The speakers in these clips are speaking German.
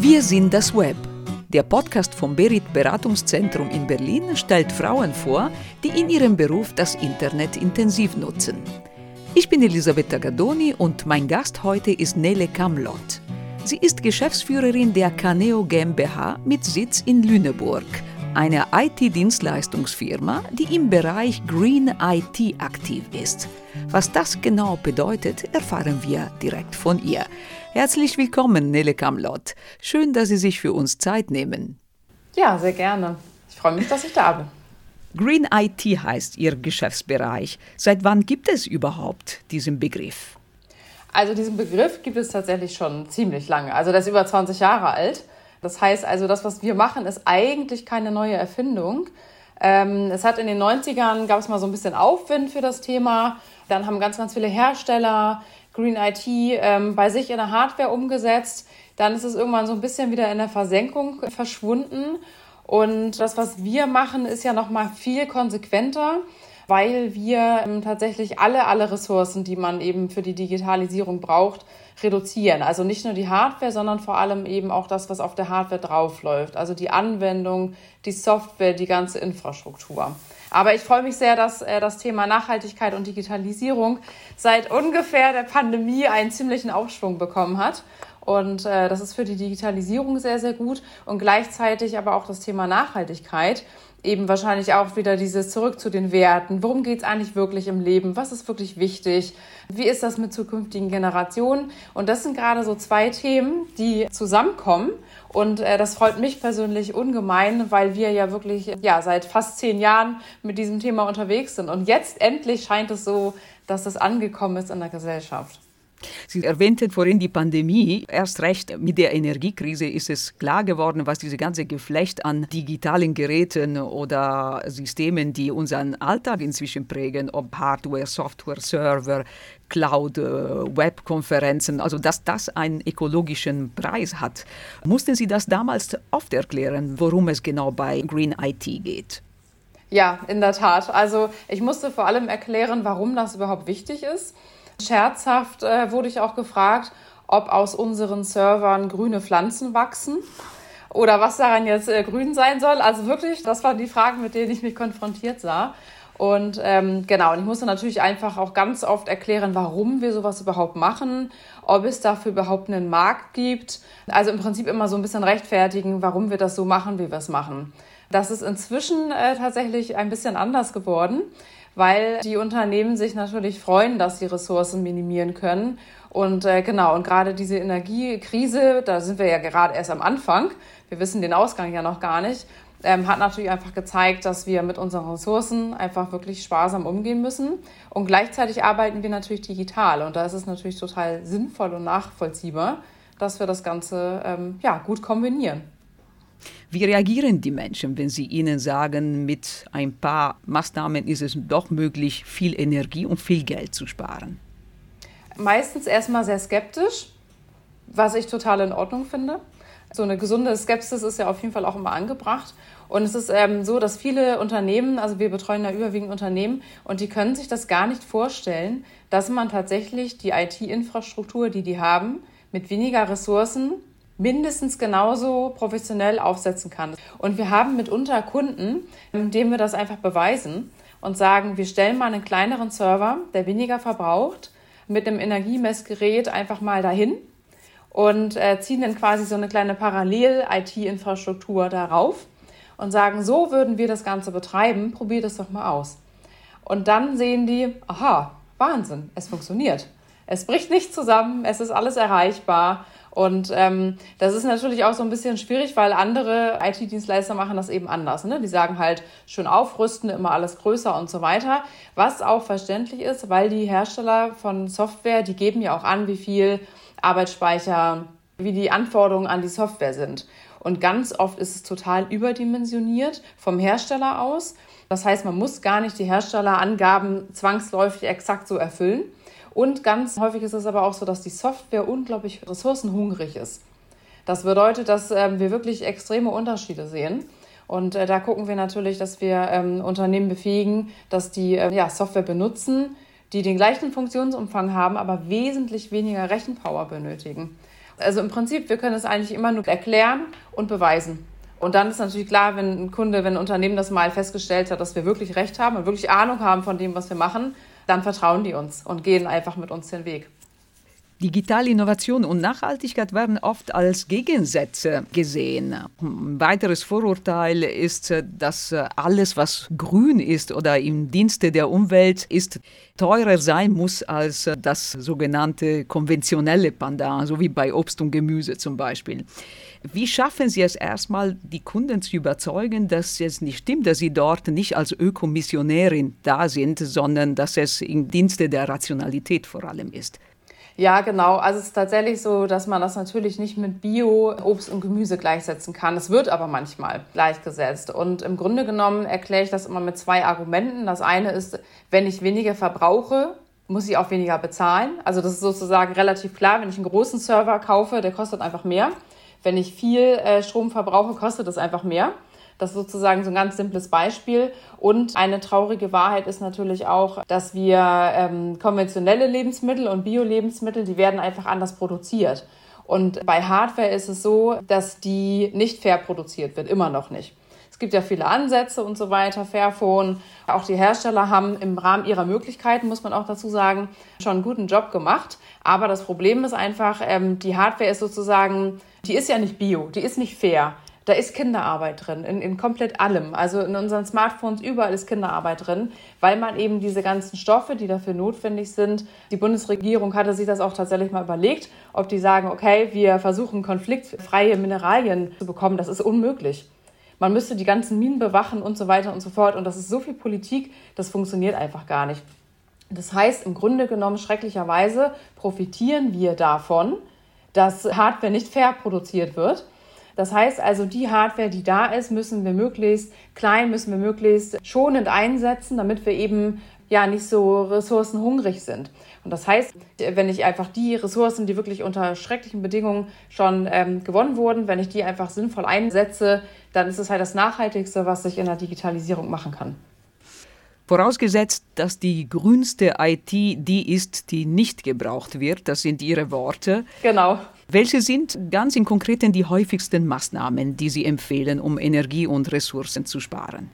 Wir sind das Web. Der Podcast vom Berit Beratungszentrum in Berlin stellt Frauen vor, die in ihrem Beruf das Internet intensiv nutzen. Ich bin Elisabetta Gadoni und mein Gast heute ist Nele Kamlott. Sie ist Geschäftsführerin der Caneo GmbH mit Sitz in Lüneburg, einer IT-Dienstleistungsfirma, die im Bereich Green IT aktiv ist. Was das genau bedeutet, erfahren wir direkt von ihr. Herzlich willkommen, Nele Kamlott. Schön, dass Sie sich für uns Zeit nehmen. Ja, sehr gerne. Ich freue mich, dass ich da bin. Green IT heißt Ihr Geschäftsbereich. Seit wann gibt es überhaupt diesen Begriff? Also diesen Begriff gibt es tatsächlich schon ziemlich lange. Also der ist über 20 Jahre alt. Das heißt also, das, was wir machen, ist eigentlich keine neue Erfindung. Ähm, es hat in den 90ern, gab es mal so ein bisschen Aufwind für das Thema. Dann haben ganz, ganz viele Hersteller Green IT ähm, bei sich in der Hardware umgesetzt. Dann ist es irgendwann so ein bisschen wieder in der Versenkung verschwunden. Und das, was wir machen, ist ja noch mal viel konsequenter weil wir ähm, tatsächlich alle, alle Ressourcen, die man eben für die Digitalisierung braucht, reduzieren. Also nicht nur die Hardware, sondern vor allem eben auch das, was auf der Hardware draufläuft. Also die Anwendung, die Software, die ganze Infrastruktur. Aber ich freue mich sehr, dass äh, das Thema Nachhaltigkeit und Digitalisierung seit ungefähr der Pandemie einen ziemlichen Aufschwung bekommen hat. Und äh, das ist für die Digitalisierung sehr, sehr gut und gleichzeitig aber auch das Thema Nachhaltigkeit eben wahrscheinlich auch wieder dieses zurück zu den Werten. Worum geht es eigentlich wirklich im Leben? Was ist wirklich wichtig? Wie ist das mit zukünftigen Generationen? Und das sind gerade so zwei Themen, die zusammenkommen. Und äh, das freut mich persönlich ungemein, weil wir ja wirklich ja seit fast zehn Jahren mit diesem Thema unterwegs sind. Und jetzt endlich scheint es so, dass es angekommen ist in der Gesellschaft. Sie erwähnten vorhin die Pandemie. Erst recht mit der Energiekrise ist es klar geworden, was diese ganze Geflecht an digitalen Geräten oder Systemen, die unseren Alltag inzwischen prägen, ob Hardware, Software, Server, Cloud, äh, Webkonferenzen, also dass das einen ökologischen Preis hat. Mussten Sie das damals oft erklären, worum es genau bei Green IT geht? Ja, in der Tat. Also ich musste vor allem erklären, warum das überhaupt wichtig ist. Scherzhaft äh, wurde ich auch gefragt, ob aus unseren Servern grüne Pflanzen wachsen oder was daran jetzt äh, grün sein soll. Also wirklich, das waren die Fragen, mit denen ich mich konfrontiert sah. Und ähm, genau, und ich musste natürlich einfach auch ganz oft erklären, warum wir sowas überhaupt machen, ob es dafür überhaupt einen Markt gibt. Also im Prinzip immer so ein bisschen rechtfertigen, warum wir das so machen, wie wir es machen. Das ist inzwischen äh, tatsächlich ein bisschen anders geworden weil die Unternehmen sich natürlich freuen, dass sie Ressourcen minimieren können. Und äh, genau, und gerade diese Energiekrise, da sind wir ja gerade erst am Anfang, wir wissen den Ausgang ja noch gar nicht, ähm, hat natürlich einfach gezeigt, dass wir mit unseren Ressourcen einfach wirklich sparsam umgehen müssen. Und gleichzeitig arbeiten wir natürlich digital. Und da ist es natürlich total sinnvoll und nachvollziehbar, dass wir das Ganze ähm, ja, gut kombinieren. Wie reagieren die Menschen, wenn sie ihnen sagen, mit ein paar Maßnahmen ist es doch möglich, viel Energie und viel Geld zu sparen? Meistens erstmal sehr skeptisch, was ich total in Ordnung finde. So eine gesunde Skepsis ist ja auf jeden Fall auch immer angebracht. Und es ist ähm, so, dass viele Unternehmen, also wir betreuen ja überwiegend Unternehmen, und die können sich das gar nicht vorstellen, dass man tatsächlich die IT-Infrastruktur, die die haben, mit weniger Ressourcen mindestens genauso professionell aufsetzen kann. Und wir haben mitunter Kunden, denen wir das einfach beweisen und sagen, wir stellen mal einen kleineren Server, der weniger verbraucht, mit einem Energiemessgerät einfach mal dahin und äh, ziehen dann quasi so eine kleine Parallel-IT-Infrastruktur darauf und sagen, so würden wir das Ganze betreiben, probiert es doch mal aus. Und dann sehen die, aha, Wahnsinn, es funktioniert. Es bricht nicht zusammen, es ist alles erreichbar und ähm, das ist natürlich auch so ein bisschen schwierig, weil andere IT-Dienstleister machen das eben anders. Ne? Die sagen halt schön aufrüsten, immer alles größer und so weiter. Was auch verständlich ist, weil die Hersteller von Software, die geben ja auch an, wie viel Arbeitsspeicher, wie die Anforderungen an die Software sind. Und ganz oft ist es total überdimensioniert vom Hersteller aus. Das heißt, man muss gar nicht die Herstellerangaben zwangsläufig exakt so erfüllen. Und ganz häufig ist es aber auch so, dass die Software unglaublich ressourcenhungrig ist. Das bedeutet, dass ähm, wir wirklich extreme Unterschiede sehen. Und äh, da gucken wir natürlich, dass wir ähm, Unternehmen befähigen, dass die äh, Software benutzen, die den gleichen Funktionsumfang haben, aber wesentlich weniger Rechenpower benötigen. Also im Prinzip, wir können es eigentlich immer nur erklären und beweisen. Und dann ist natürlich klar, wenn ein Kunde, wenn ein Unternehmen das mal festgestellt hat, dass wir wirklich recht haben und wirklich Ahnung haben von dem, was wir machen, dann vertrauen die uns und gehen einfach mit uns den Weg. Digitale Innovation und Nachhaltigkeit werden oft als Gegensätze gesehen. Ein weiteres Vorurteil ist, dass alles, was grün ist oder im Dienste der Umwelt ist, teurer sein muss als das sogenannte konventionelle Pendant, so wie bei Obst und Gemüse zum Beispiel. Wie schaffen Sie es erstmal, die Kunden zu überzeugen, dass es nicht stimmt, dass sie dort nicht als Ökomissionärin da sind, sondern dass es im Dienste der Rationalität vor allem ist? Ja, genau. Also es ist tatsächlich so, dass man das natürlich nicht mit Bio, Obst und Gemüse gleichsetzen kann. Es wird aber manchmal gleichgesetzt. Und im Grunde genommen erkläre ich das immer mit zwei Argumenten. Das eine ist, wenn ich weniger verbrauche, muss ich auch weniger bezahlen. Also das ist sozusagen relativ klar. Wenn ich einen großen Server kaufe, der kostet einfach mehr. Wenn ich viel äh, Strom verbrauche, kostet es einfach mehr. Das ist sozusagen so ein ganz simples Beispiel. Und eine traurige Wahrheit ist natürlich auch, dass wir ähm, konventionelle Lebensmittel und Bio-Lebensmittel, die werden einfach anders produziert. Und bei Hardware ist es so, dass die nicht fair produziert wird, immer noch nicht. Es gibt ja viele Ansätze und so weiter, Fairphone. Auch die Hersteller haben im Rahmen ihrer Möglichkeiten, muss man auch dazu sagen, schon einen guten Job gemacht. Aber das Problem ist einfach, ähm, die Hardware ist sozusagen, die ist ja nicht bio, die ist nicht fair. Da ist Kinderarbeit drin, in, in komplett allem. Also in unseren Smartphones überall ist Kinderarbeit drin, weil man eben diese ganzen Stoffe, die dafür notwendig sind, die Bundesregierung hatte sich das auch tatsächlich mal überlegt, ob die sagen, okay, wir versuchen konfliktfreie Mineralien zu bekommen. Das ist unmöglich. Man müsste die ganzen Minen bewachen und so weiter und so fort. Und das ist so viel Politik, das funktioniert einfach gar nicht. Das heißt, im Grunde genommen, schrecklicherweise profitieren wir davon, dass Hardware nicht fair produziert wird das heißt also, die Hardware, die da ist, müssen wir möglichst klein, müssen wir möglichst schonend einsetzen, damit wir eben ja nicht so ressourcenhungrig sind. Und das heißt, wenn ich einfach die Ressourcen, die wirklich unter schrecklichen Bedingungen schon ähm, gewonnen wurden, wenn ich die einfach sinnvoll einsetze, dann ist es halt das Nachhaltigste, was ich in der Digitalisierung machen kann. Vorausgesetzt, dass die grünste IT die ist, die nicht gebraucht wird, das sind Ihre Worte. Genau. Welche sind ganz im Konkreten die häufigsten Maßnahmen, die Sie empfehlen, um Energie und Ressourcen zu sparen?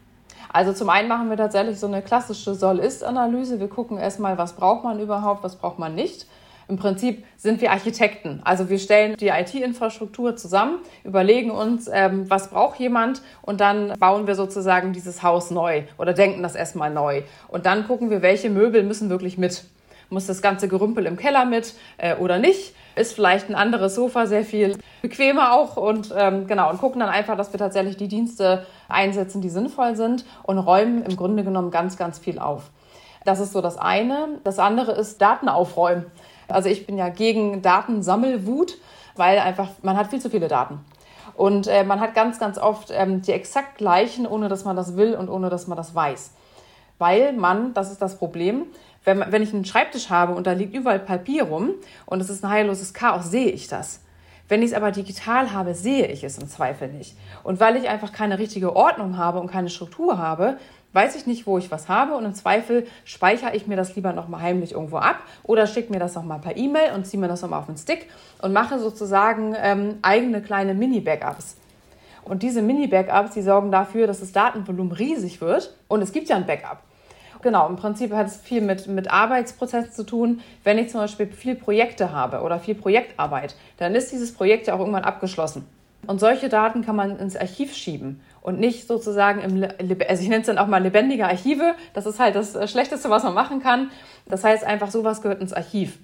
Also zum einen machen wir tatsächlich so eine klassische Soll-Ist-Analyse. Wir gucken erstmal, was braucht man überhaupt, was braucht man nicht. Im Prinzip sind wir Architekten. Also wir stellen die IT-Infrastruktur zusammen, überlegen uns, ähm, was braucht jemand und dann bauen wir sozusagen dieses Haus neu oder denken das erstmal neu. Und dann gucken wir, welche Möbel müssen wirklich mit. Muss das ganze Gerümpel im Keller mit äh, oder nicht? ist vielleicht ein anderes Sofa sehr viel bequemer auch und ähm, genau und gucken dann einfach, dass wir tatsächlich die Dienste einsetzen, die sinnvoll sind und räumen im Grunde genommen ganz, ganz viel auf. Das ist so das eine. Das andere ist Daten aufräumen. Also ich bin ja gegen Datensammelwut, weil einfach man hat viel zu viele Daten. Und äh, man hat ganz, ganz oft ähm, die exakt gleichen, ohne dass man das will und ohne dass man das weiß. Weil man, das ist das Problem, wenn, wenn ich einen Schreibtisch habe und da liegt überall Papier rum und es ist ein heilloses Chaos, sehe ich das. Wenn ich es aber digital habe, sehe ich es im Zweifel nicht. Und weil ich einfach keine richtige Ordnung habe und keine Struktur habe, weiß ich nicht, wo ich was habe und im Zweifel speichere ich mir das lieber nochmal heimlich irgendwo ab oder schicke mir das nochmal per E-Mail und ziehe mir das nochmal auf den Stick und mache sozusagen ähm, eigene kleine Mini-Backups. Und diese Mini-Backups, die sorgen dafür, dass das Datenvolumen riesig wird und es gibt ja ein Backup genau, im Prinzip hat es viel mit, mit Arbeitsprozessen zu tun. Wenn ich zum Beispiel viel Projekte habe oder viel Projektarbeit, dann ist dieses Projekt ja auch irgendwann abgeschlossen. Und solche Daten kann man ins Archiv schieben und nicht sozusagen im, also ich nenne es dann auch mal lebendige Archive. Das ist halt das Schlechteste, was man machen kann. Das heißt einfach, sowas gehört ins Archiv.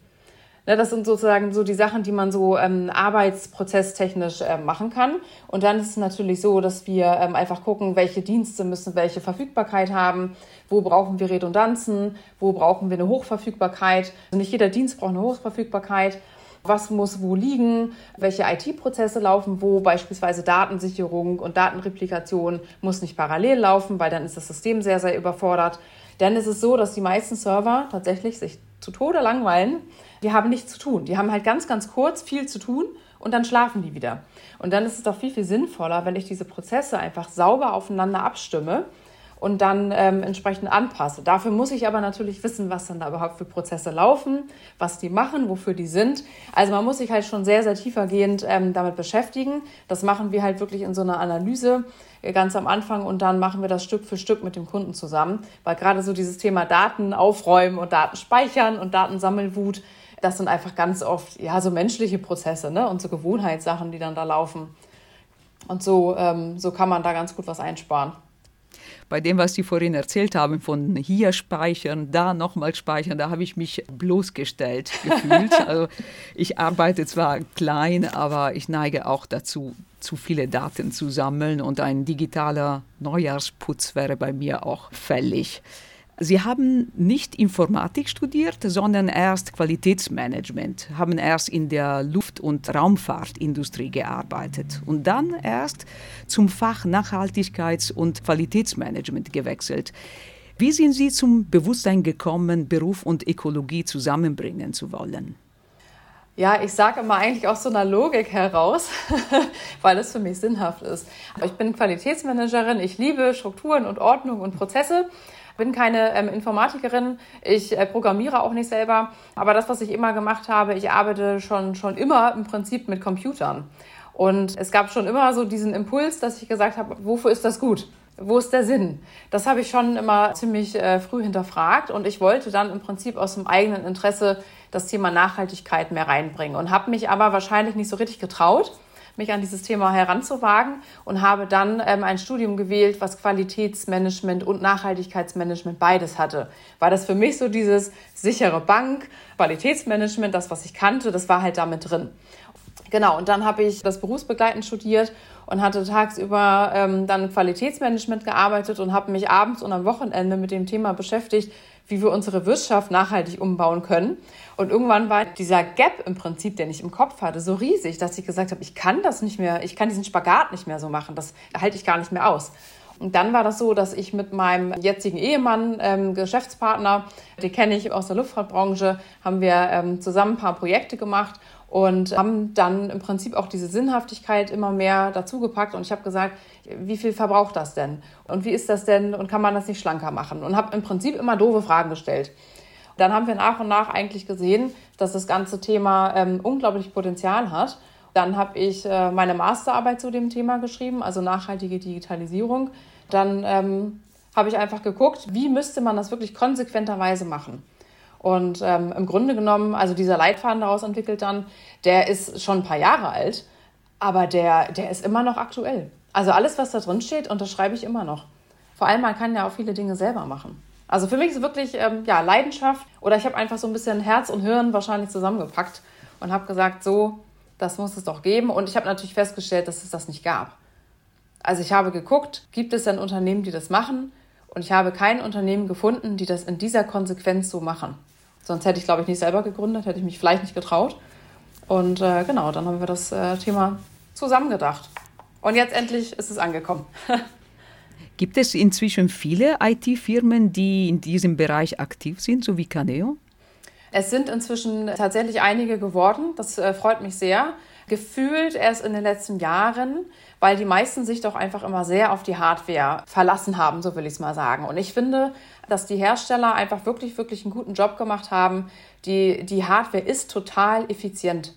Ne, das sind sozusagen so die Sachen, die man so ähm, arbeitsprozesstechnisch äh, machen kann. Und dann ist es natürlich so, dass wir ähm, einfach gucken, welche Dienste müssen welche Verfügbarkeit haben, wo brauchen wir Redundanzen, wo brauchen wir eine Hochverfügbarkeit. Also nicht jeder Dienst braucht eine Hochverfügbarkeit. Was muss wo liegen? Welche IT-Prozesse laufen wo? Beispielsweise Datensicherung und Datenreplikation muss nicht parallel laufen, weil dann ist das System sehr, sehr überfordert. Denn es ist so, dass die meisten Server tatsächlich sich zu Tode langweilen die haben nichts zu tun. Die haben halt ganz, ganz kurz viel zu tun und dann schlafen die wieder. Und dann ist es doch viel, viel sinnvoller, wenn ich diese Prozesse einfach sauber aufeinander abstimme und dann ähm, entsprechend anpasse. Dafür muss ich aber natürlich wissen, was dann da überhaupt für Prozesse laufen, was die machen, wofür die sind. Also man muss sich halt schon sehr, sehr tiefergehend ähm, damit beschäftigen. Das machen wir halt wirklich in so einer Analyse äh, ganz am Anfang und dann machen wir das Stück für Stück mit dem Kunden zusammen, weil gerade so dieses Thema Daten aufräumen und Daten speichern und Datensammelwut, das sind einfach ganz oft ja so menschliche Prozesse ne? und so Gewohnheitssachen, die dann da laufen. Und so, ähm, so kann man da ganz gut was einsparen bei dem, was Sie vorhin erzählt haben, von hier speichern, da nochmal speichern, da habe ich mich bloßgestellt gefühlt. also ich arbeite zwar klein, aber ich neige auch dazu, zu viele Daten zu sammeln und ein digitaler Neujahrsputz wäre bei mir auch fällig. Sie haben nicht Informatik studiert, sondern erst Qualitätsmanagement, haben erst in der Luft- und Raumfahrtindustrie gearbeitet und dann erst zum Fach Nachhaltigkeits- und Qualitätsmanagement gewechselt. Wie sind Sie zum Bewusstsein gekommen, Beruf und Ökologie zusammenbringen zu wollen? Ja, ich sage immer eigentlich aus so einer Logik heraus, weil es für mich sinnhaft ist. Ich bin Qualitätsmanagerin, ich liebe Strukturen und Ordnung und Prozesse bin keine ähm, Informatikerin, ich äh, programmiere auch nicht selber, aber das, was ich immer gemacht habe, ich arbeite schon, schon immer im Prinzip mit Computern. Und es gab schon immer so diesen Impuls, dass ich gesagt habe, wofür ist das gut? Wo ist der Sinn? Das habe ich schon immer ziemlich äh, früh hinterfragt und ich wollte dann im Prinzip aus dem eigenen Interesse das Thema Nachhaltigkeit mehr reinbringen und habe mich aber wahrscheinlich nicht so richtig getraut mich an dieses Thema heranzuwagen und habe dann ähm, ein Studium gewählt, was Qualitätsmanagement und Nachhaltigkeitsmanagement beides hatte. War das für mich so dieses sichere Bank, Qualitätsmanagement, das, was ich kannte, das war halt damit drin. Genau, und dann habe ich das berufsbegleitend studiert und hatte tagsüber ähm, dann Qualitätsmanagement gearbeitet und habe mich abends und am Wochenende mit dem Thema beschäftigt, wie wir unsere Wirtschaft nachhaltig umbauen können. Und irgendwann war dieser Gap im Prinzip, den ich im Kopf hatte, so riesig, dass ich gesagt habe, ich kann das nicht mehr, ich kann diesen Spagat nicht mehr so machen, das halte ich gar nicht mehr aus. Und dann war das so, dass ich mit meinem jetzigen Ehemann, ähm, Geschäftspartner, den kenne ich aus der Luftfahrtbranche, haben wir ähm, zusammen ein paar Projekte gemacht und haben dann im Prinzip auch diese Sinnhaftigkeit immer mehr dazugepackt. Und ich habe gesagt, wie viel verbraucht das denn? Und wie ist das denn? Und kann man das nicht schlanker machen? Und habe im Prinzip immer doofe Fragen gestellt. Dann haben wir nach und nach eigentlich gesehen, dass das ganze Thema ähm, unglaublich Potenzial hat. Dann habe ich äh, meine Masterarbeit zu dem Thema geschrieben, also nachhaltige Digitalisierung. Dann ähm, habe ich einfach geguckt, wie müsste man das wirklich konsequenterweise machen. Und ähm, im Grunde genommen, also dieser Leitfaden daraus entwickelt dann, der ist schon ein paar Jahre alt, aber der, der ist immer noch aktuell. Also alles, was da drin steht, unterschreibe ich immer noch. Vor allem, man kann ja auch viele Dinge selber machen. Also für mich ist wirklich ähm, ja, Leidenschaft oder ich habe einfach so ein bisschen Herz und Hirn wahrscheinlich zusammengepackt und habe gesagt, so, das muss es doch geben. Und ich habe natürlich festgestellt, dass es das nicht gab. Also ich habe geguckt, gibt es denn Unternehmen, die das machen? Und ich habe kein Unternehmen gefunden, die das in dieser Konsequenz so machen. Sonst hätte ich, glaube ich, nicht selber gegründet, hätte ich mich vielleicht nicht getraut. Und äh, genau, dann haben wir das äh, Thema zusammengedacht. Und jetzt endlich ist es angekommen. Gibt es inzwischen viele IT-Firmen, die in diesem Bereich aktiv sind, so wie Caneo? Es sind inzwischen tatsächlich einige geworden. Das äh, freut mich sehr. Gefühlt erst in den letzten Jahren, weil die meisten sich doch einfach immer sehr auf die Hardware verlassen haben, so will ich es mal sagen. Und ich finde, dass die Hersteller einfach wirklich, wirklich einen guten Job gemacht haben. Die, die Hardware ist total effizient.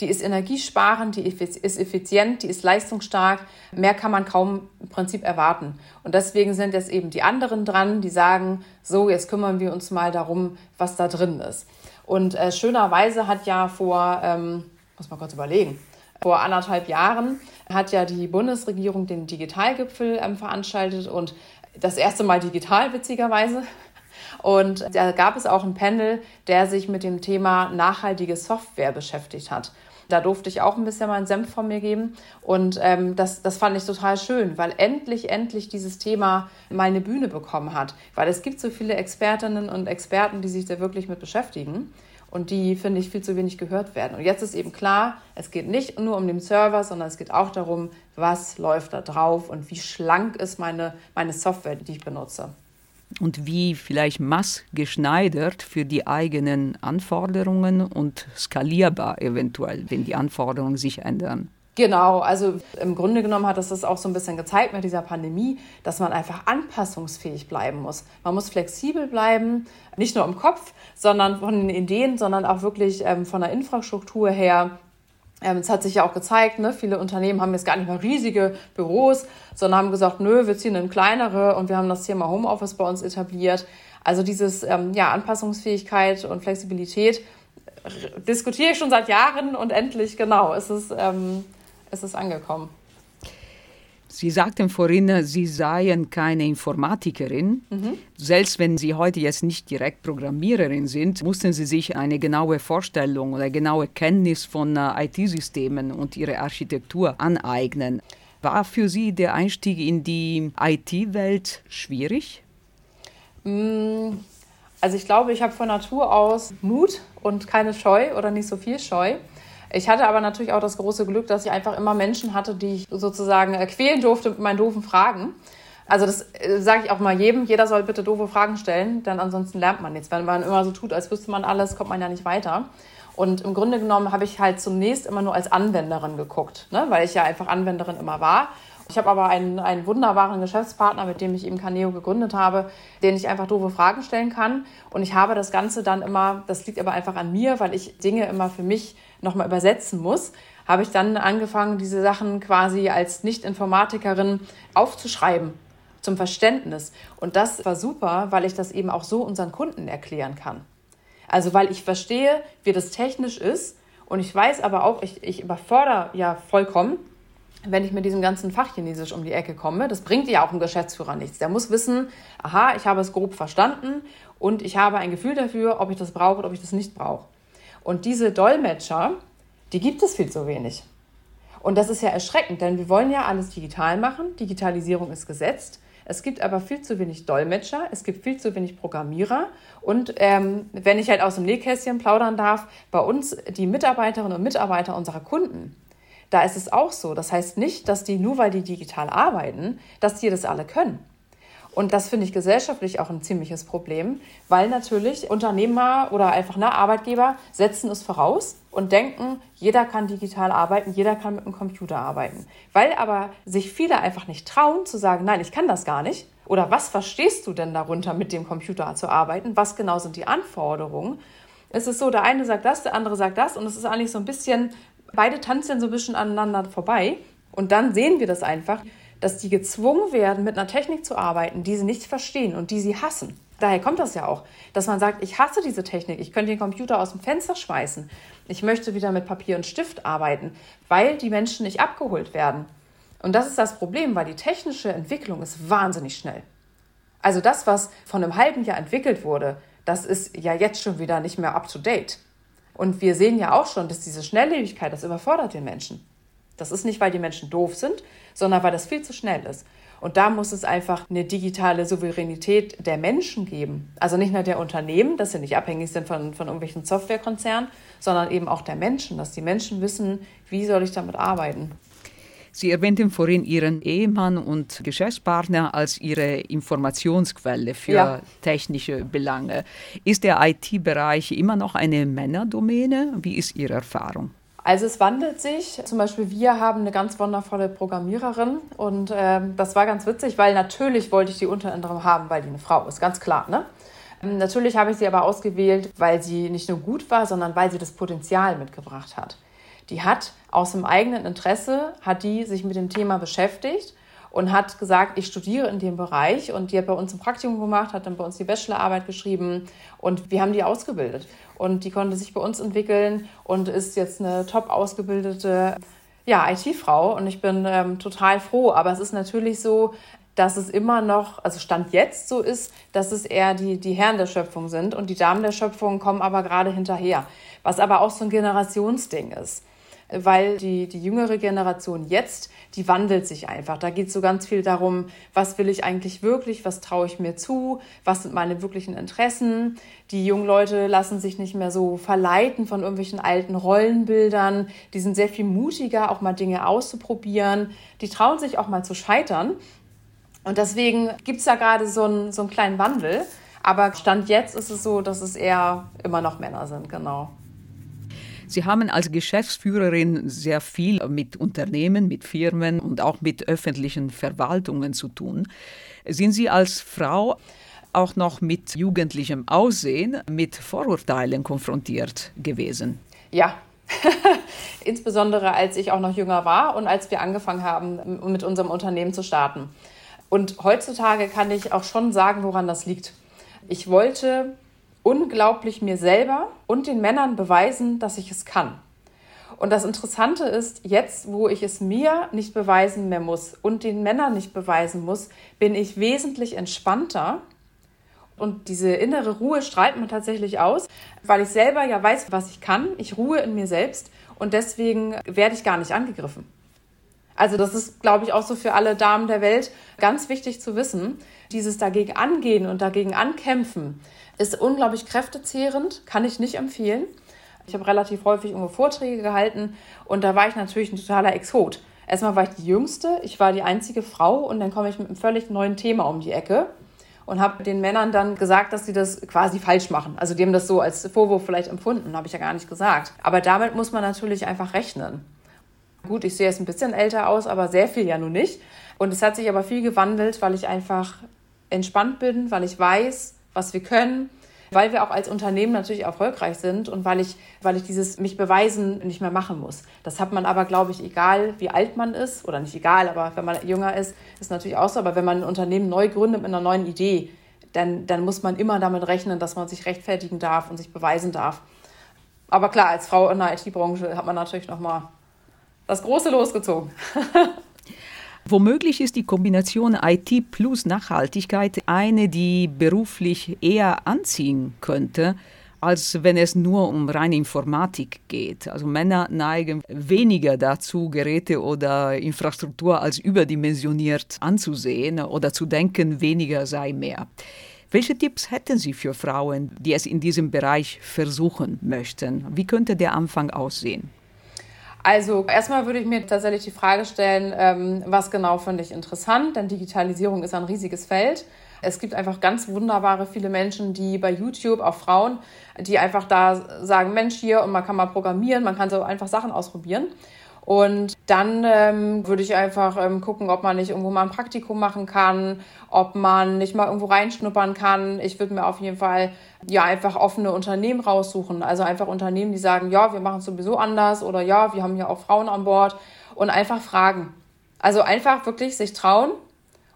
Die ist energiesparend, die ist effizient, die ist leistungsstark. Mehr kann man kaum im Prinzip erwarten. Und deswegen sind jetzt eben die anderen dran, die sagen, so, jetzt kümmern wir uns mal darum, was da drin ist. Und äh, schönerweise hat ja vor, ähm, muss man kurz überlegen, vor anderthalb Jahren hat ja die Bundesregierung den Digitalgipfel ähm, veranstaltet und das erste Mal digital, witzigerweise. Und da gab es auch ein Panel, der sich mit dem Thema nachhaltige Software beschäftigt hat. Da durfte ich auch ein bisschen meinen Senf von mir geben. Und ähm, das, das fand ich total schön, weil endlich, endlich dieses Thema meine Bühne bekommen hat. Weil es gibt so viele Expertinnen und Experten, die sich da wirklich mit beschäftigen und die, finde ich, viel zu wenig gehört werden. Und jetzt ist eben klar, es geht nicht nur um den Server, sondern es geht auch darum, was läuft da drauf und wie schlank ist meine, meine Software, die ich benutze. Und wie vielleicht maßgeschneidert für die eigenen Anforderungen und skalierbar eventuell, wenn die Anforderungen sich ändern. Genau, also im Grunde genommen hat es das auch so ein bisschen gezeigt mit dieser Pandemie, dass man einfach anpassungsfähig bleiben muss. Man muss flexibel bleiben, nicht nur im Kopf, sondern von den Ideen, sondern auch wirklich ähm, von der Infrastruktur her. Ähm, es hat sich ja auch gezeigt, ne, viele Unternehmen haben jetzt gar nicht mehr riesige Büros, sondern haben gesagt, nö, wir ziehen in kleinere und wir haben das Thema Homeoffice bei uns etabliert. Also dieses ähm, ja, Anpassungsfähigkeit und Flexibilität diskutiere ich schon seit Jahren und endlich, genau, ist es ähm, ist es angekommen. Sie sagten vorhin, Sie seien keine Informatikerin. Mhm. Selbst wenn Sie heute jetzt nicht direkt Programmiererin sind, mussten Sie sich eine genaue Vorstellung oder genaue Kenntnis von äh, IT-Systemen und ihre Architektur aneignen. War für Sie der Einstieg in die IT-Welt schwierig? Mm, also ich glaube, ich habe von Natur aus Mut und keine Scheu oder nicht so viel Scheu. Ich hatte aber natürlich auch das große Glück, dass ich einfach immer Menschen hatte, die ich sozusagen äh, quälen durfte mit meinen doofen Fragen. Also das äh, sage ich auch mal jedem, jeder soll bitte doofe Fragen stellen, denn ansonsten lernt man nichts. Wenn man immer so tut, als wüsste man alles, kommt man ja nicht weiter. Und im Grunde genommen habe ich halt zunächst immer nur als Anwenderin geguckt, ne? weil ich ja einfach Anwenderin immer war. Ich habe aber einen, einen wunderbaren Geschäftspartner, mit dem ich eben Caneo gegründet habe, den ich einfach doofe Fragen stellen kann. Und ich habe das Ganze dann immer, das liegt aber einfach an mir, weil ich Dinge immer für mich nochmal übersetzen muss, habe ich dann angefangen, diese Sachen quasi als Nicht-Informatikerin aufzuschreiben zum Verständnis. Und das war super, weil ich das eben auch so unseren Kunden erklären kann. Also weil ich verstehe, wie das technisch ist und ich weiß aber auch, ich, ich überfordere ja vollkommen, wenn ich mit diesem ganzen Fachchinesisch um die Ecke komme. Das bringt ja auch einem Geschäftsführer nichts. Der muss wissen, aha, ich habe es grob verstanden und ich habe ein Gefühl dafür, ob ich das brauche oder ob ich das nicht brauche. Und diese Dolmetscher, die gibt es viel zu wenig. Und das ist ja erschreckend, denn wir wollen ja alles digital machen. Digitalisierung ist gesetzt. Es gibt aber viel zu wenig Dolmetscher, es gibt viel zu wenig Programmierer. Und ähm, wenn ich halt aus dem Nähkästchen plaudern darf, bei uns die Mitarbeiterinnen und Mitarbeiter unserer Kunden, da ist es auch so. Das heißt nicht, dass die nur weil die digital arbeiten, dass die das alle können. Und das finde ich gesellschaftlich auch ein ziemliches Problem, weil natürlich Unternehmer oder einfach ne, Arbeitgeber setzen es voraus und denken, jeder kann digital arbeiten, jeder kann mit dem Computer arbeiten. Weil aber sich viele einfach nicht trauen zu sagen, nein, ich kann das gar nicht. Oder was verstehst du denn darunter, mit dem Computer zu arbeiten? Was genau sind die Anforderungen? Es ist so, der eine sagt das, der andere sagt das und es ist eigentlich so ein bisschen, beide tanzen so ein bisschen aneinander vorbei. Und dann sehen wir das einfach dass die gezwungen werden, mit einer Technik zu arbeiten, die sie nicht verstehen und die sie hassen. Daher kommt das ja auch, dass man sagt, ich hasse diese Technik, ich könnte den Computer aus dem Fenster schmeißen, ich möchte wieder mit Papier und Stift arbeiten, weil die Menschen nicht abgeholt werden. Und das ist das Problem, weil die technische Entwicklung ist wahnsinnig schnell. Also das, was von einem halben Jahr entwickelt wurde, das ist ja jetzt schon wieder nicht mehr up-to-date. Und wir sehen ja auch schon, dass diese Schnelllebigkeit, das überfordert den Menschen. Das ist nicht, weil die Menschen doof sind, sondern weil das viel zu schnell ist. Und da muss es einfach eine digitale Souveränität der Menschen geben. Also nicht nur der Unternehmen, dass sie nicht abhängig sind von, von irgendwelchen Softwarekonzernen, sondern eben auch der Menschen, dass die Menschen wissen, wie soll ich damit arbeiten. Sie erwähnten vorhin Ihren Ehemann und Geschäftspartner als Ihre Informationsquelle für ja. technische Belange. Ist der IT-Bereich immer noch eine Männerdomäne? Wie ist Ihre Erfahrung? Also es wandelt sich. Zum Beispiel wir haben eine ganz wundervolle Programmiererin und ähm, das war ganz witzig, weil natürlich wollte ich die unter anderem haben, weil die eine Frau ist, ganz klar. Ne? Ähm, natürlich habe ich sie aber ausgewählt, weil sie nicht nur gut war, sondern weil sie das Potenzial mitgebracht hat. Die hat aus dem eigenen Interesse, hat die sich mit dem Thema beschäftigt und hat gesagt, ich studiere in dem Bereich und die hat bei uns ein Praktikum gemacht, hat dann bei uns die Bachelorarbeit geschrieben und wir haben die ausgebildet. Und die konnte sich bei uns entwickeln und ist jetzt eine top ausgebildete ja, IT-Frau und ich bin ähm, total froh. Aber es ist natürlich so, dass es immer noch, also Stand jetzt so ist, dass es eher die, die Herren der Schöpfung sind und die Damen der Schöpfung kommen aber gerade hinterher. Was aber auch so ein Generationsding ist weil die, die jüngere Generation jetzt, die wandelt sich einfach. Da geht es so ganz viel darum, was will ich eigentlich wirklich, was traue ich mir zu, was sind meine wirklichen Interessen. Die jungen Leute lassen sich nicht mehr so verleiten von irgendwelchen alten Rollenbildern. Die sind sehr viel mutiger, auch mal Dinge auszuprobieren. Die trauen sich auch mal zu scheitern. Und deswegen gibt es da gerade so einen, so einen kleinen Wandel. Aber Stand jetzt ist es so, dass es eher immer noch Männer sind, genau. Sie haben als Geschäftsführerin sehr viel mit Unternehmen, mit Firmen und auch mit öffentlichen Verwaltungen zu tun. Sind Sie als Frau auch noch mit jugendlichem Aussehen, mit Vorurteilen konfrontiert gewesen? Ja, insbesondere als ich auch noch jünger war und als wir angefangen haben, mit unserem Unternehmen zu starten. Und heutzutage kann ich auch schon sagen, woran das liegt. Ich wollte unglaublich mir selber und den Männern beweisen, dass ich es kann. Und das Interessante ist, jetzt, wo ich es mir nicht beweisen mehr muss und den Männern nicht beweisen muss, bin ich wesentlich entspannter. Und diese innere Ruhe strahlt man tatsächlich aus, weil ich selber ja weiß, was ich kann. Ich ruhe in mir selbst und deswegen werde ich gar nicht angegriffen. Also das ist, glaube ich, auch so für alle Damen der Welt ganz wichtig zu wissen. Dieses dagegen angehen und dagegen ankämpfen ist unglaublich kräftezehrend, kann ich nicht empfehlen. Ich habe relativ häufig irgendwo Vorträge gehalten und da war ich natürlich ein totaler Exot. Erstmal war ich die Jüngste, ich war die einzige Frau und dann komme ich mit einem völlig neuen Thema um die Ecke und habe den Männern dann gesagt, dass sie das quasi falsch machen. Also die haben das so als Vorwurf vielleicht empfunden, habe ich ja gar nicht gesagt. Aber damit muss man natürlich einfach rechnen. Gut, ich sehe jetzt ein bisschen älter aus, aber sehr viel ja nun nicht. Und es hat sich aber viel gewandelt, weil ich einfach entspannt bin, weil ich weiß, was wir können, weil wir auch als Unternehmen natürlich erfolgreich sind und weil ich, weil ich dieses mich beweisen nicht mehr machen muss. Das hat man aber, glaube ich, egal wie alt man ist, oder nicht egal, aber wenn man jünger ist, ist natürlich auch so, aber wenn man ein Unternehmen neu gründet mit einer neuen Idee, dann, dann muss man immer damit rechnen, dass man sich rechtfertigen darf und sich beweisen darf. Aber klar, als Frau in der IT-Branche hat man natürlich nochmal das Große losgezogen. Womöglich ist die Kombination IT plus Nachhaltigkeit eine, die beruflich eher anziehen könnte, als wenn es nur um reine Informatik geht. Also Männer neigen weniger dazu, Geräte oder Infrastruktur als überdimensioniert anzusehen oder zu denken, weniger sei mehr. Welche Tipps hätten Sie für Frauen, die es in diesem Bereich versuchen möchten? Wie könnte der Anfang aussehen? Also erstmal würde ich mir tatsächlich die Frage stellen, ähm, was genau finde ich interessant, denn Digitalisierung ist ein riesiges Feld. Es gibt einfach ganz wunderbare viele Menschen, die bei YouTube, auch Frauen, die einfach da sagen, Mensch hier und man kann mal programmieren, man kann so einfach Sachen ausprobieren. Und dann ähm, würde ich einfach ähm, gucken, ob man nicht irgendwo mal ein Praktikum machen kann, ob man nicht mal irgendwo reinschnuppern kann. Ich würde mir auf jeden Fall ja einfach offene Unternehmen raussuchen. Also einfach Unternehmen, die sagen, ja, wir machen es sowieso anders oder ja, wir haben hier auch Frauen an Bord und einfach fragen. Also einfach wirklich sich trauen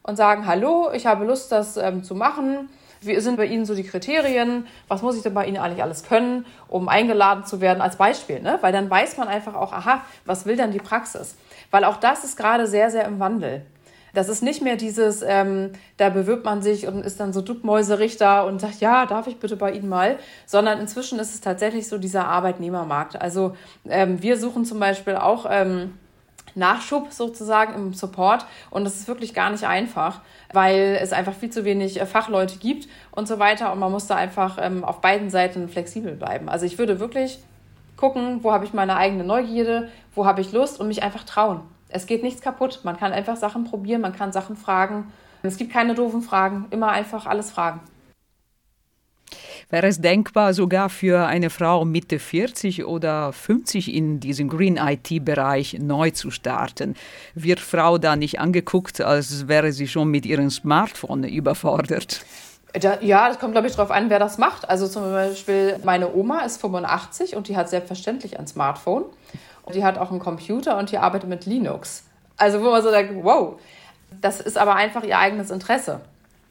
und sagen, hallo, ich habe Lust, das ähm, zu machen wie sind bei Ihnen so die Kriterien? Was muss ich denn bei Ihnen eigentlich alles können, um eingeladen zu werden als Beispiel? Ne? Weil dann weiß man einfach auch, aha, was will dann die Praxis? Weil auch das ist gerade sehr, sehr im Wandel. Das ist nicht mehr dieses, ähm, da bewirbt man sich und ist dann so Duckmäuserichter und sagt, ja, darf ich bitte bei Ihnen mal, sondern inzwischen ist es tatsächlich so dieser Arbeitnehmermarkt. Also ähm, wir suchen zum Beispiel auch ähm, Nachschub sozusagen im Support. Und das ist wirklich gar nicht einfach, weil es einfach viel zu wenig äh, Fachleute gibt und so weiter. Und man muss da einfach ähm, auf beiden Seiten flexibel bleiben. Also ich würde wirklich gucken, wo habe ich meine eigene Neugierde, wo habe ich Lust und mich einfach trauen. Es geht nichts kaputt. Man kann einfach Sachen probieren, man kann Sachen fragen. Es gibt keine doofen Fragen. Immer einfach alles fragen. Wäre es denkbar, sogar für eine Frau Mitte 40 oder 50 in diesem Green IT-Bereich neu zu starten? Wird Frau da nicht angeguckt, als wäre sie schon mit ihrem Smartphone überfordert? ja, das kommt, glaube ich, darauf an, wer das macht. Also zum Beispiel meine Oma ist 85 und die hat selbstverständlich ein Smartphone. Und die hat auch einen Computer und die arbeitet mit Linux. Also wo man so denkt, wow, das ist aber einfach ihr eigenes Interesse.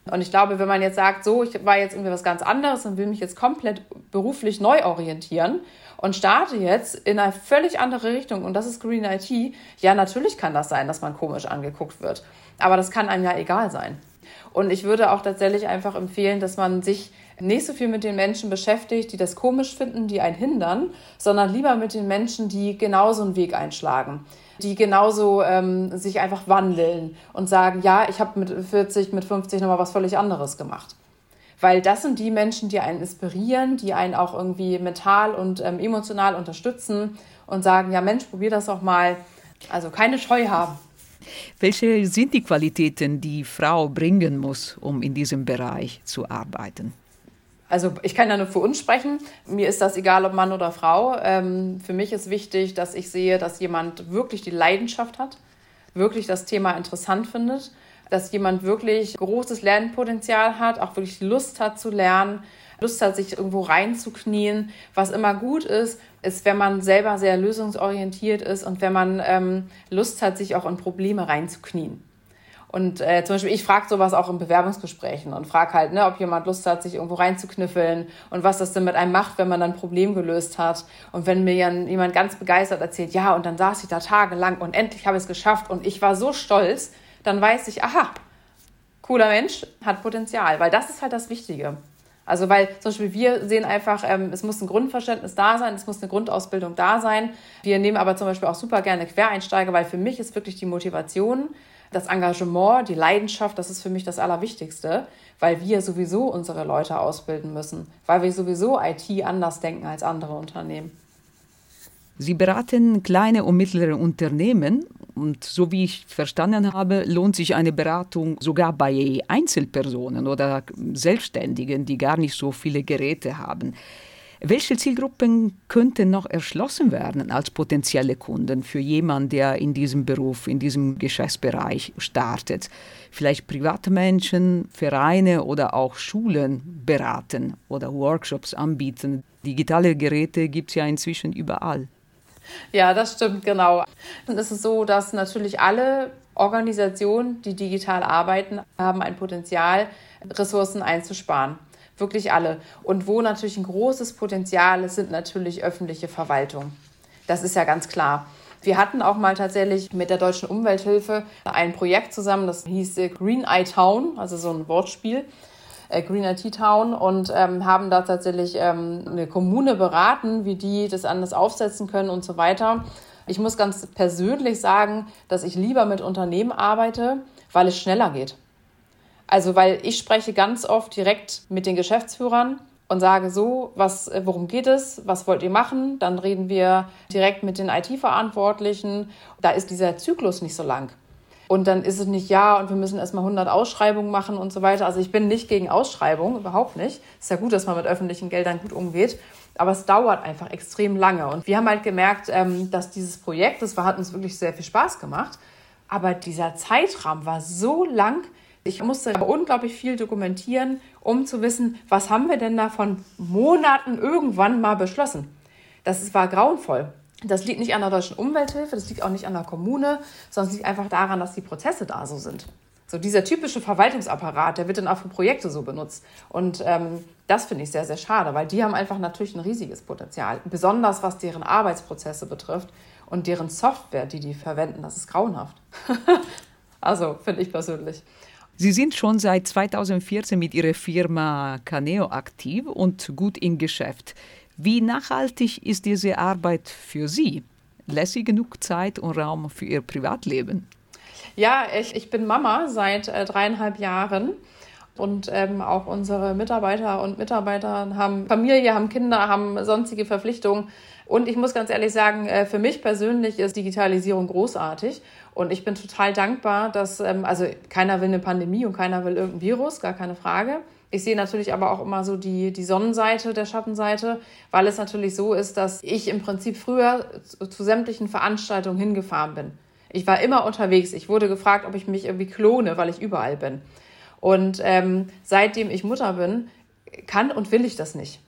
Und ich glaube, wenn man jetzt sagt, so, ich war jetzt irgendwie was ganz anderes und will mich jetzt komplett beruflich neu orientieren und starte jetzt in eine völlig andere Richtung und das ist Green IT, ja, natürlich kann das sein, dass man komisch angeguckt wird. Aber das kann einem ja egal sein. Und ich würde auch tatsächlich einfach empfehlen, dass man sich nicht so viel mit den Menschen beschäftigt, die das komisch finden, die einen hindern, sondern lieber mit den Menschen, die genauso einen Weg einschlagen die genauso ähm, sich einfach wandeln und sagen, ja, ich habe mit 40, mit 50 nochmal was völlig anderes gemacht. Weil das sind die Menschen, die einen inspirieren, die einen auch irgendwie mental und ähm, emotional unterstützen und sagen, ja Mensch, probier das doch mal. Also keine Scheu haben. Welche sind die Qualitäten, die Frau bringen muss, um in diesem Bereich zu arbeiten? Also ich kann ja nur für uns sprechen. Mir ist das egal, ob Mann oder Frau. Ähm, für mich ist wichtig, dass ich sehe, dass jemand wirklich die Leidenschaft hat, wirklich das Thema interessant findet, dass jemand wirklich großes Lernpotenzial hat, auch wirklich Lust hat zu lernen, Lust hat, sich irgendwo reinzuknien. Was immer gut ist, ist, wenn man selber sehr lösungsorientiert ist und wenn man ähm, Lust hat, sich auch in Probleme reinzuknien. Und äh, zum Beispiel, ich frage sowas auch in Bewerbungsgesprächen und frage halt, ne, ob jemand Lust hat, sich irgendwo reinzuknüffeln und was das denn mit einem macht, wenn man dann ein Problem gelöst hat. Und wenn mir jemand ganz begeistert erzählt, ja, und dann saß ich da tagelang und endlich habe ich es geschafft und ich war so stolz, dann weiß ich, aha, cooler Mensch, hat Potenzial, weil das ist halt das Wichtige. Also weil zum Beispiel wir sehen einfach, ähm, es muss ein Grundverständnis da sein, es muss eine Grundausbildung da sein. Wir nehmen aber zum Beispiel auch super gerne Quereinsteiger, weil für mich ist wirklich die Motivation, das Engagement, die Leidenschaft, das ist für mich das Allerwichtigste, weil wir sowieso unsere Leute ausbilden müssen, weil wir sowieso IT anders denken als andere Unternehmen. Sie beraten kleine und mittlere Unternehmen und so wie ich verstanden habe, lohnt sich eine Beratung sogar bei Einzelpersonen oder Selbstständigen, die gar nicht so viele Geräte haben. Welche Zielgruppen könnten noch erschlossen werden als potenzielle Kunden für jemanden, der in diesem Beruf, in diesem Geschäftsbereich startet? Vielleicht private Menschen, Vereine oder auch Schulen beraten oder Workshops anbieten. Digitale Geräte gibt es ja inzwischen überall. Ja, das stimmt, genau. Und es ist so, dass natürlich alle Organisationen, die digital arbeiten, haben ein Potenzial, Ressourcen einzusparen wirklich alle. Und wo natürlich ein großes Potenzial ist, sind natürlich öffentliche Verwaltungen. Das ist ja ganz klar. Wir hatten auch mal tatsächlich mit der Deutschen Umwelthilfe ein Projekt zusammen, das hieß Green Eye Town, also so ein Wortspiel. Äh, Green IT Town und ähm, haben da tatsächlich ähm, eine Kommune beraten, wie die das anders aufsetzen können und so weiter. Ich muss ganz persönlich sagen, dass ich lieber mit Unternehmen arbeite, weil es schneller geht. Also, weil ich spreche ganz oft direkt mit den Geschäftsführern und sage so, was, äh, worum geht es, was wollt ihr machen? Dann reden wir direkt mit den IT-Verantwortlichen. Da ist dieser Zyklus nicht so lang. Und dann ist es nicht, ja, und wir müssen erstmal 100 Ausschreibungen machen und so weiter. Also ich bin nicht gegen Ausschreibungen, überhaupt nicht. Ist ja gut, dass man mit öffentlichen Geldern gut umgeht. Aber es dauert einfach extrem lange. Und wir haben halt gemerkt, ähm, dass dieses Projekt, das hat uns wirklich sehr viel Spaß gemacht. Aber dieser Zeitraum war so lang, ich musste unglaublich viel dokumentieren, um zu wissen, was haben wir denn da von Monaten irgendwann mal beschlossen. Das war grauenvoll. Das liegt nicht an der deutschen Umwelthilfe, das liegt auch nicht an der Kommune, sondern es liegt einfach daran, dass die Prozesse da so sind. So dieser typische Verwaltungsapparat, der wird dann auch für Projekte so benutzt. Und ähm, das finde ich sehr, sehr schade, weil die haben einfach natürlich ein riesiges Potenzial, besonders was deren Arbeitsprozesse betrifft und deren Software, die die verwenden. Das ist grauenhaft. also finde ich persönlich. Sie sind schon seit 2014 mit Ihrer Firma Caneo aktiv und gut im Geschäft. Wie nachhaltig ist diese Arbeit für Sie? Lässt Sie genug Zeit und Raum für Ihr Privatleben? Ja, ich, ich bin Mama seit äh, dreieinhalb Jahren. Und ähm, auch unsere Mitarbeiter und Mitarbeiter haben Familie, haben Kinder, haben sonstige Verpflichtungen. Und ich muss ganz ehrlich sagen, äh, für mich persönlich ist Digitalisierung großartig. Und ich bin total dankbar, dass, ähm, also keiner will eine Pandemie und keiner will irgendein Virus, gar keine Frage. Ich sehe natürlich aber auch immer so die, die Sonnenseite der Schattenseite, weil es natürlich so ist, dass ich im Prinzip früher zu, zu sämtlichen Veranstaltungen hingefahren bin. Ich war immer unterwegs. Ich wurde gefragt, ob ich mich irgendwie klone, weil ich überall bin. Und ähm, seitdem ich Mutter bin, kann und will ich das nicht.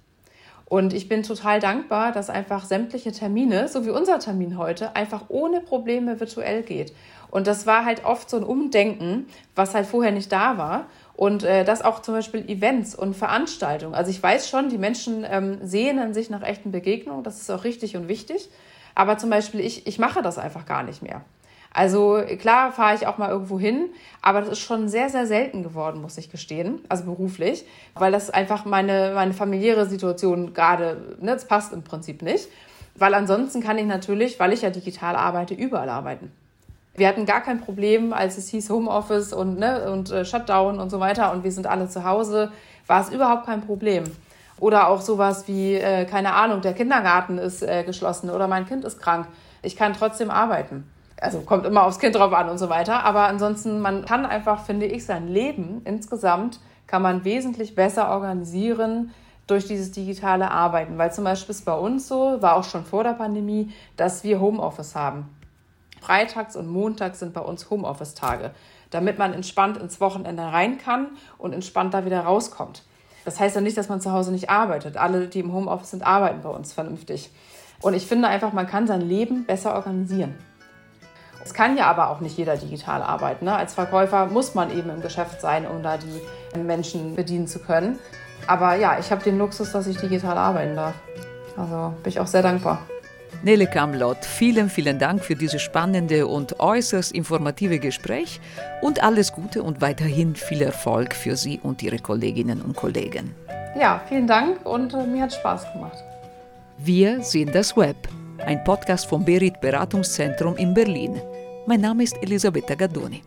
Und ich bin total dankbar, dass einfach sämtliche Termine, so wie unser Termin heute, einfach ohne Probleme virtuell geht. Und das war halt oft so ein Umdenken, was halt vorher nicht da war. Und äh, das auch zum Beispiel Events und Veranstaltungen. Also ich weiß schon, die Menschen ähm, sehnen sich nach echten Begegnungen. Das ist auch richtig und wichtig. Aber zum Beispiel ich, ich mache das einfach gar nicht mehr. Also klar fahre ich auch mal irgendwo hin, aber das ist schon sehr, sehr selten geworden, muss ich gestehen, also beruflich, weil das einfach meine, meine familiäre Situation gerade, ne, das passt im Prinzip nicht. Weil ansonsten kann ich natürlich, weil ich ja digital arbeite, überall arbeiten. Wir hatten gar kein Problem, als es hieß Homeoffice und, ne, und äh, Shutdown und so weiter und wir sind alle zu Hause, war es überhaupt kein Problem. Oder auch sowas wie, äh, keine Ahnung, der Kindergarten ist äh, geschlossen oder mein Kind ist krank. Ich kann trotzdem arbeiten also kommt immer aufs Kind drauf an und so weiter. Aber ansonsten, man kann einfach, finde ich, sein Leben insgesamt kann man wesentlich besser organisieren, durch dieses digitale Arbeiten. Weil zum Beispiel ist bei uns so, war auch schon vor der Pandemie, dass wir Homeoffice haben. Freitags und Montags sind bei uns Homeoffice-Tage, damit man entspannt ins Wochenende rein kann und entspannt da wieder rauskommt. Das heißt ja nicht, dass man zu Hause nicht arbeitet. Alle, die im Homeoffice sind, arbeiten bei uns vernünftig. Und ich finde einfach, man kann sein Leben besser organisieren. Es kann ja aber auch nicht jeder digital arbeiten. Ne? Als Verkäufer muss man eben im Geschäft sein, um da die Menschen bedienen zu können. Aber ja, ich habe den Luxus, dass ich digital arbeiten darf. Also bin ich auch sehr dankbar. Nele Kamlott, vielen, vielen Dank für dieses spannende und äußerst informative Gespräch und alles Gute und weiterhin viel Erfolg für Sie und Ihre Kolleginnen und Kollegen. Ja, vielen Dank und äh, mir hat Spaß gemacht. Wir sind das Web, ein Podcast vom Berit Beratungszentrum in Berlin. Mijn naam is Elisabetta Gadoni.